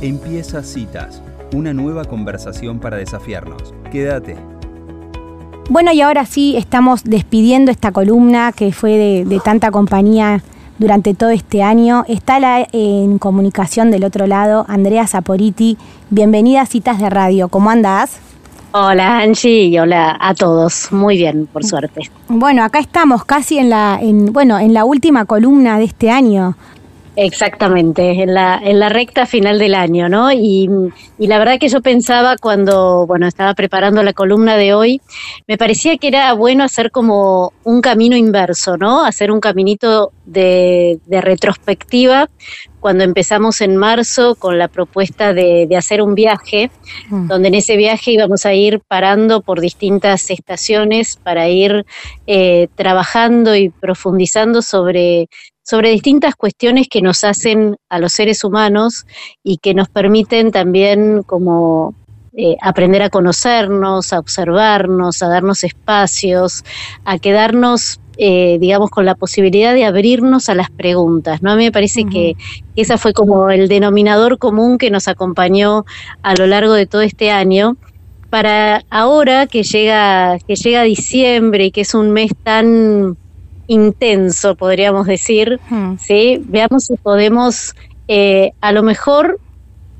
Empieza Citas, una nueva conversación para desafiarnos. Quédate. Bueno, y ahora sí estamos despidiendo esta columna que fue de, tanta compañía durante todo este año. Está la, en comunicación del otro lado Andrea Saporiti. Bienvenida a Citas de Radio. ¿Cómo andás? Hola Angie y hola a todos. Muy bien, por suerte. Bueno, acá estamos casi en la, en, bueno, en la última columna de este año. Exactamente, en la, en la recta final del año, ¿no? Y, y, la verdad que yo pensaba cuando, bueno, estaba preparando la columna de hoy, me parecía que era bueno hacer como un camino inverso, ¿no? Hacer un caminito de, de retrospectiva cuando empezamos en marzo con la propuesta de, de hacer un viaje, mm. donde en ese viaje íbamos a ir parando por distintas estaciones para ir eh, trabajando y profundizando sobre sobre distintas cuestiones que nos hacen a los seres humanos y que nos permiten también como eh, aprender a conocernos, a observarnos, a darnos espacios, a quedarnos, eh, digamos, con la posibilidad de abrirnos a las preguntas. ¿no? A mí me parece que ese fue como el denominador común que nos acompañó a lo largo de todo este año. Para ahora que llega, que llega diciembre y que es un mes tan intenso, podríamos decir, ¿sí? Veamos si podemos eh, a lo mejor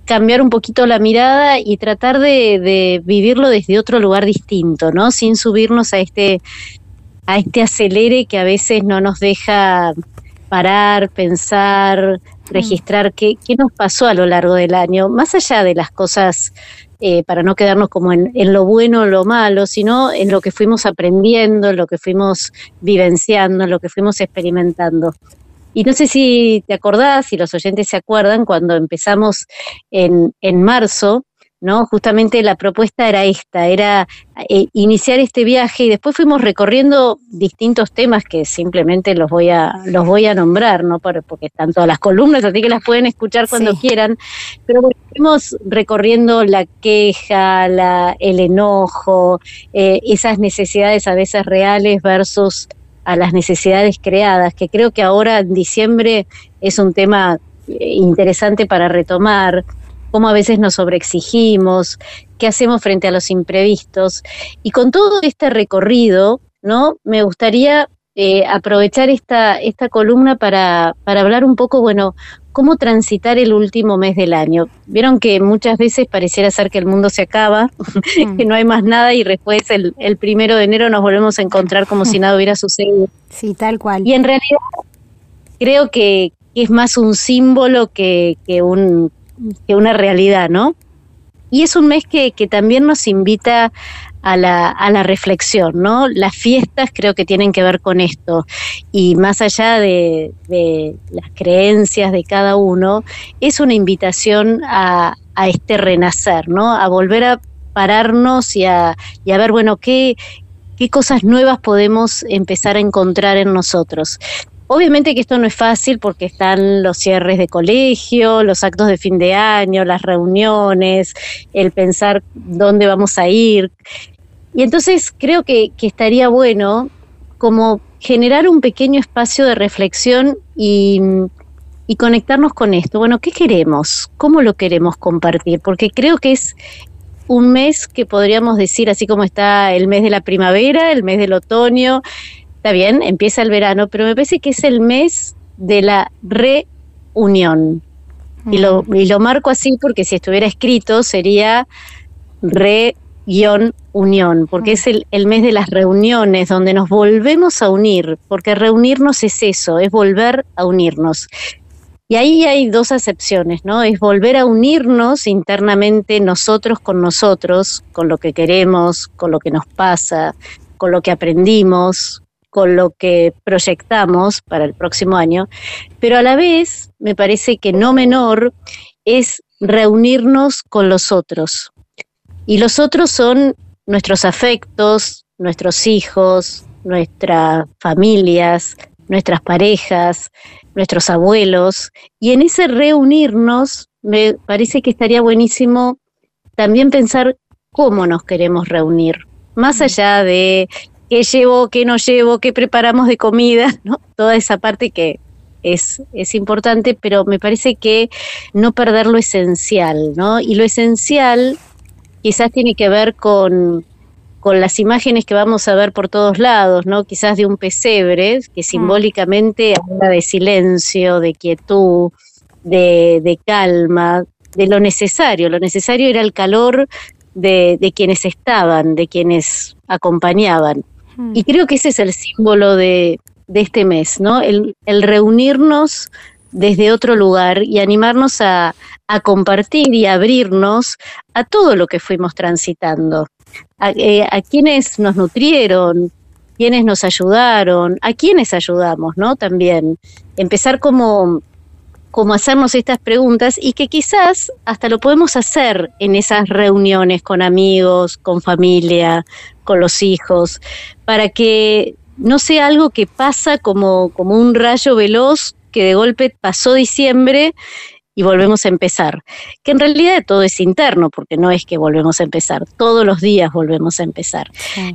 cambiar un poquito la mirada y tratar de, vivirlo desde otro lugar distinto, ¿no? Sin subirnos a este, a este acelere que a veces no nos deja parar, pensar, registrar qué, qué nos pasó a lo largo del año, más allá de las cosas eh, para no quedarnos como en, lo bueno o lo malo, sino en lo que fuimos aprendiendo, en lo que fuimos vivenciando, en lo que fuimos experimentando. Y no sé si te acordás, si los oyentes se acuerdan, cuando empezamos en, en marzo, ¿no? Justamente la propuesta era esta, era eh, iniciar este viaje y después fuimos recorriendo distintos temas que simplemente los voy a los voy a nombrar, ¿no? porque están todas las columnas, así que las pueden escuchar cuando quieran, pero fuimos recorriendo la queja, la, el enojo, eh, esas necesidades a veces reales versus a las necesidades creadas, que creo que ahora en diciembre es un tema eh, interesante para retomar cómo a veces nos sobreexigimos, qué hacemos frente a los imprevistos. Y con todo este recorrido, ¿no? Me gustaría eh, aprovechar esta, esta columna para, para hablar un poco, bueno, cómo transitar el último mes del año. Vieron que muchas veces pareciera ser que el mundo se acaba, mm. que no hay más nada y después el, el, primero de enero nos volvemos a encontrar como si nada hubiera sucedido. Sí, tal cual. Y en realidad creo que, es más un símbolo que, que, un, que una realidad, ¿no? Y es un mes que, que también nos invita a la, a la, reflexión, ¿no? Las fiestas creo que tienen que ver con esto. Y más allá de, de las creencias de cada uno, es una invitación a, a, este renacer, ¿no? A volver a pararnos y a, y a ver, bueno, qué, qué cosas nuevas podemos empezar a encontrar en nosotros. Obviamente que esto no es fácil porque están los cierres de colegio, los actos de fin de año, las reuniones, el pensar dónde vamos a ir. Y entonces creo que, estaría bueno como generar un pequeño espacio de reflexión y, y conectarnos con esto. Bueno, ¿qué queremos? ¿Cómo lo queremos compartir? Porque creo que es un mes que podríamos decir, así como está el mes de la primavera, el mes del otoño, está bien, empieza el verano, pero me parece que es el mes de la reunión. Y, lo, y lo marco así porque si estuviera escrito sería re-unión, porque es el, el mes de las reuniones donde nos volvemos a unir, porque reunirnos es eso, es volver a unirnos. Y ahí hay dos acepciones, ¿no? Es volver a unirnos internamente nosotros con nosotros, con lo que queremos, con lo que nos pasa, con lo que aprendimos, con lo que proyectamos para el próximo año, pero a la vez me parece que no menor es reunirnos con los otros. Y los otros son nuestros afectos, nuestros hijos, nuestras familias, nuestras parejas, nuestros abuelos. Y en ese reunirnos me parece que estaría buenísimo también pensar cómo nos queremos reunir, más allá de qué llevo, qué no llevo, qué preparamos de comida, ¿no? Toda esa parte que, es, es importante, pero me parece que no perder lo esencial, ¿no? Y lo esencial quizás tiene que ver con, con las imágenes que vamos a ver por todos lados, ¿no? Quizás de un pesebre, que mm. simbólicamente habla de silencio, de quietud, de, de calma, de lo necesario. Lo necesario era el calor de, de quienes estaban, de quienes acompañaban. Y creo que ese es el símbolo de, de este mes, ¿no? El, el, reunirnos desde otro lugar y animarnos a, a, compartir y abrirnos a todo lo que fuimos transitando, a, eh, a quienes nos nutrieron, quienes nos ayudaron, a quienes ayudamos, ¿no? También empezar como como hacernos estas preguntas y que quizás hasta lo podemos hacer en esas reuniones con amigos, con familia, con los hijos, para que no sea algo que pasa como, como un rayo veloz que de golpe pasó diciembre y volvemos a empezar. Que en realidad todo es interno, porque no es que volvemos a empezar, todos los días volvemos a empezar.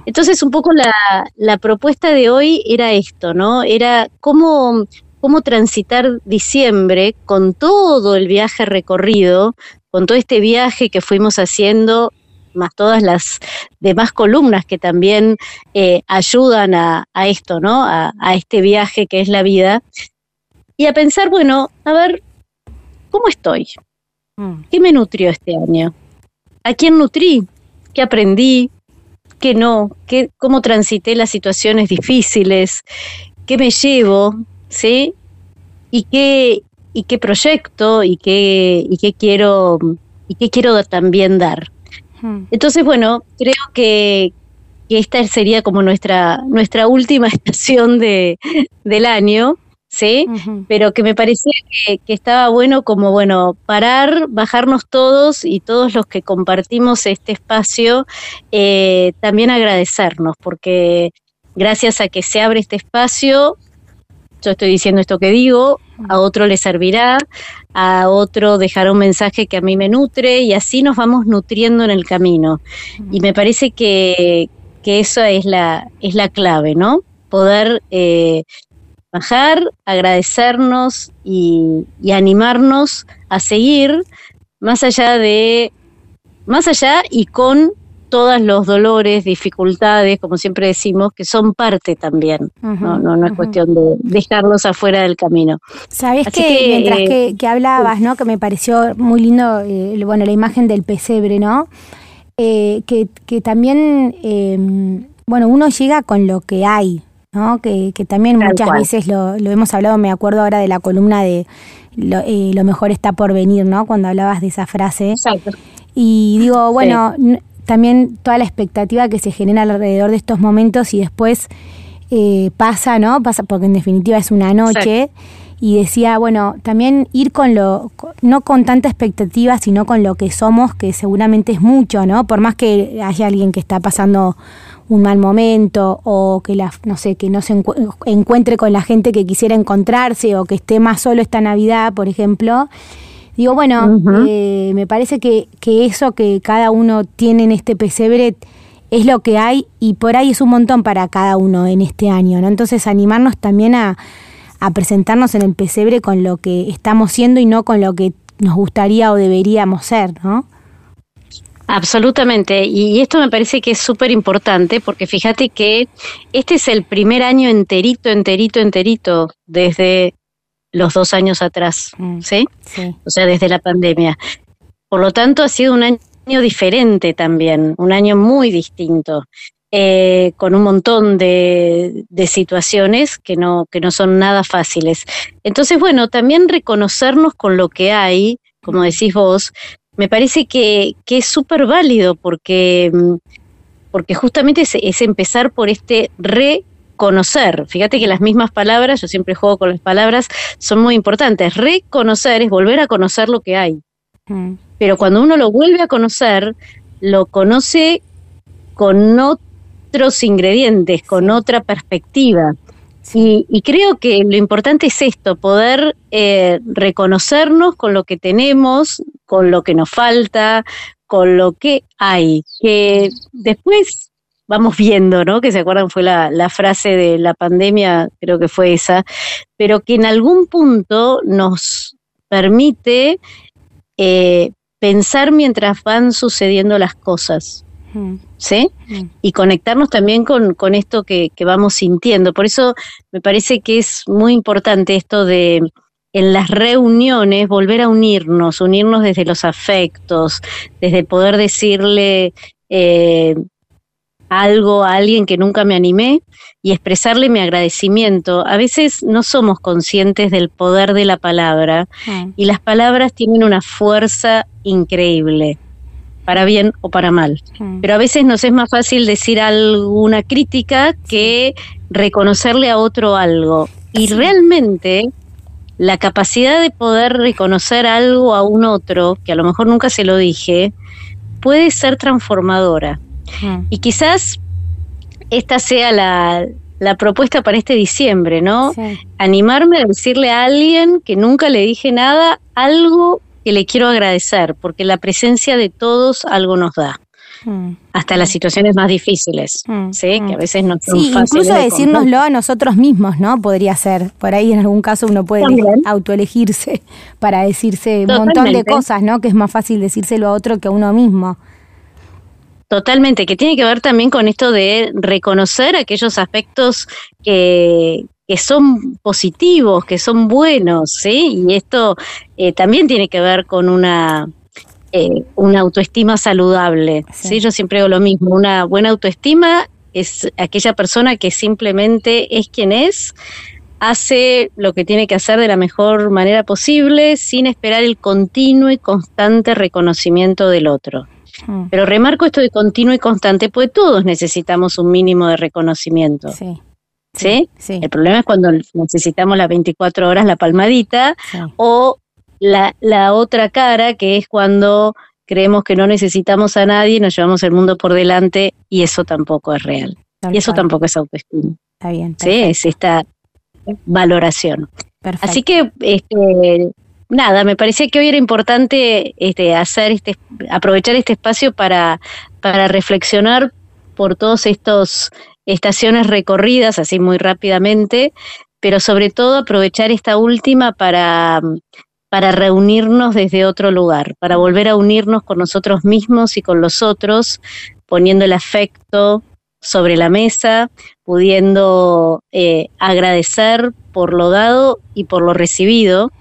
Entonces, un poco la, la propuesta de hoy era esto, ¿no? Era cómo, cómo transitar diciembre con todo el viaje recorrido, con todo este viaje que fuimos haciendo más todas las demás columnas que también eh, ayudan a, esto, ¿no? A, este viaje que es la vida. Y a pensar, bueno, a ver, ¿cómo estoy? Mm. ¿Qué me nutrió este año? ¿A quién nutrí? ¿Qué aprendí? ¿Qué no? ¿Qué, ¿Cómo transité las situaciones difíciles? ¿Qué me llevo? ¿Sí? Y qué, y qué proyecto y qué, y qué quiero y qué quiero también dar. Hmm. Entonces, bueno, creo que, esta sería como nuestra, nuestra última estación de, del año, ¿sí? Pero que me parecía que, estaba bueno como, bueno, parar, bajarnos todos y todos los que compartimos este espacio, eh, también agradecernos, porque gracias a que se abre este espacio, yo estoy diciendo esto que digo, a otro le servirá, a otro dejará un mensaje que a mí me nutre y así nos vamos nutriendo en el camino. Y me parece que, que esa es la, es la clave, ¿no? Poder eh, bajar, agradecernos y, y animarnos a seguir más allá de, más allá y con todos los dolores, dificultades, como siempre decimos, que son parte también. no, no, es cuestión de dejarlos afuera del camino. Sabes que, mientras que, que, hablabas, ¿no? Que me pareció muy lindo, eh, bueno, la imagen del pesebre, ¿no? Eh, que, que, también, bueno, uno llega con lo que hay, ¿no? Que, que también muchas veces lo, lo, hemos hablado, me acuerdo ahora de la columna de lo, eh, lo, mejor está por venir, ¿no? Cuando hablabas de esa frase. Exacto. Y digo, bueno, también toda la expectativa que se genera alrededor de estos momentos y después eh, pasa, ¿no? Pasa porque en definitiva es una noche. Y decía, bueno, también ir con lo, no con tanta expectativa, sino con lo que somos, que seguramente es mucho, ¿no? Por más que haya alguien que está pasando un mal momento o que la, no sé, que no se encuentre con la gente que quisiera encontrarse o que esté más solo esta Navidad, por ejemplo, Digo, bueno, eh, me parece que, que eso que cada uno tiene en este pesebre es lo que hay y por ahí es un montón para cada uno en este año, ¿no? Entonces animarnos también a, a presentarnos en el pesebre con lo que estamos siendo y no con lo que nos gustaría o deberíamos ser, ¿no? Absolutamente, y esto me parece que es súper importante porque fíjate que este es el primer año enterito, enterito, enterito, desde los dos años atrás, mm, ¿sí? O sea, desde la pandemia. Por lo tanto, ha sido un año diferente también, un año muy distinto, eh, con un montón de, situaciones que no, que no son nada fáciles. Entonces, bueno, también reconocernos con lo que hay, como decís vos, me parece que, que es súper válido porque, mm, porque justamente es, es empezar por este re conocer. Fíjate que las mismas palabras, yo siempre juego con las palabras, son muy importantes. Reconocer es volver a conocer lo que hay. Mm. Pero cuando uno lo vuelve a conocer, lo conoce con otros ingredientes, con otra perspectiva. Y, creo que lo importante es esto, poder eh, reconocernos con lo que tenemos, con lo que nos falta, con lo que hay. Que después vamos viendo, ¿no? Que se acuerdan fue la, frase de la pandemia, creo que fue esa, pero que en algún punto nos permite eh, pensar mientras van sucediendo las cosas. Mm. ¿Sí? Mm. Y conectarnos también con, esto que, que, vamos sintiendo. Por eso me parece que es muy importante esto de en las reuniones volver a unirnos, unirnos desde los afectos, desde poder decirle eh, algo a alguien que nunca me animé y expresarle mi agradecimiento. A veces no somos conscientes del poder de la palabra mm. y las palabras tienen una fuerza increíble, para bien o para mal. Mm. Pero a veces nos es más fácil decir alguna crítica que reconocerle a otro algo. Y realmente la capacidad de poder reconocer algo a un otro, que a lo mejor nunca se lo dije, puede ser transformadora. Y quizás esta sea la, propuesta para este diciembre, ¿no? Animarme a decirle a alguien que nunca le dije nada, algo que le quiero agradecer, porque la presencia de todos algo nos da. Mm. Hasta las situaciones más difíciles, mm. ¿sí? Que a veces no son sí, incluso decírnoslo a nosotros mismos, ¿no? Podría ser. Por ahí en algún caso uno puede autoelegirse para decirse un montón de cosas, ¿no? Que es más fácil decírselo a otro que a uno mismo. Totalmente, que tiene que ver también con esto de reconocer aquellos aspectos que, que son positivos, que son buenos, ¿sí? Y esto eh, también tiene que ver con una, eh, una autoestima saludable, sí. Yo siempre digo lo mismo, una buena autoestima es aquella persona que simplemente es quien es, hace lo que tiene que hacer de la mejor manera posible sin esperar el continuo y constante reconocimiento del otro. Mm. Pero remarco esto de continuo y constante, pues todos necesitamos un mínimo de reconocimiento. Sí. ¿Sí? El problema es cuando necesitamos las 24 horas la palmadita o la, la otra cara, que es cuando creemos que no necesitamos a nadie, nos llevamos el mundo por delante y eso tampoco es real. y eso tampoco es autoestima. Está bien. Sí, es esta valoración. Así que este, nada, me parecía que hoy era importante este, hacer este, aprovechar este espacio para, para reflexionar por todos estos estaciones recorridas así muy rápidamente, pero sobre todo aprovechar esta última para, para reunirnos desde otro lugar, para volver a unirnos con nosotros mismos y con los otros, poniendo el afecto sobre la mesa, pudiendo eh, agradecer por lo dado y por lo recibido,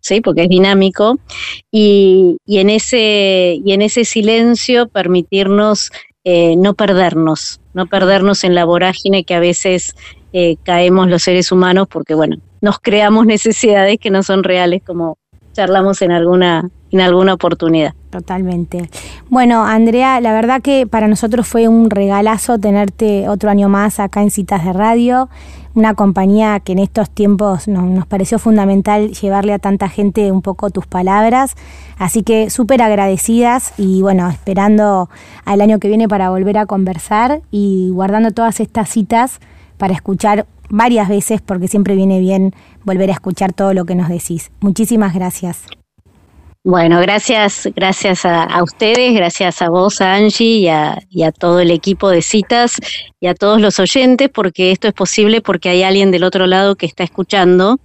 ¿sí? porque es dinámico, y, en ese, y en ese silencio permitirnos eh, no perdernos, no perdernos en la vorágine que a veces eh, caemos los seres humanos porque, bueno, nos creamos necesidades que no son reales como charlamos en alguna, en alguna oportunidad. Totalmente. Bueno, Andrea, la verdad que para nosotros fue un regalazo tenerte otro año más acá en Citas de Radio, una compañía que en estos tiempos nos pareció fundamental llevarle a tanta gente un poco tus palabras, así que súper agradecidas y bueno, esperando al año que viene para volver a conversar y guardando todas estas citas para escuchar varias veces porque siempre viene bien volver a escuchar todo lo que nos decís. Muchísimas gracias. Bueno, gracias, gracias a, ustedes, gracias a vos, a Angie, y a, todo el equipo de citas y a todos los oyentes, porque esto es posible porque hay alguien del otro lado que está escuchando.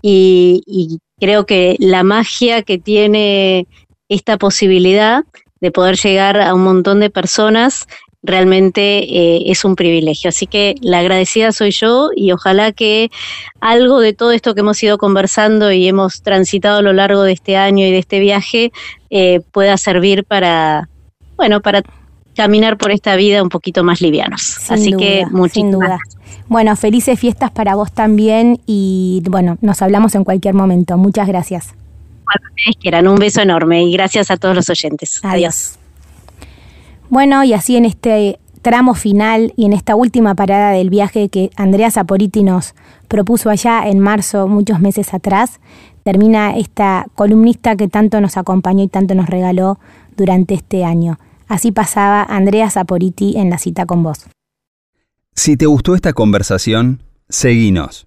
Y, y creo que la magia que tiene esta posibilidad de poder llegar a un montón de personas realmente eh, es un privilegio. Así que la agradecida soy yo y ojalá que algo de todo esto que hemos ido conversando y hemos transitado a lo largo de este año y de este viaje eh, pueda servir para, bueno, para caminar por esta vida un poquito más livianos. Así que muchísimas duda. Bueno, felices fiestas para vos también y bueno, nos hablamos en cualquier momento. Muchas gracias. un beso enorme y gracias a todos los oyentes. Adiós. Bueno, y así en este tramo final y en esta última parada del viaje que Andrea Saporiti nos propuso allá en marzo, muchos meses atrás, termina esta columnista que tanto nos acompañó y tanto nos regaló durante este año. Así pasaba Andrea Saporiti en la cita con vos. Si te gustó esta conversación, seguinos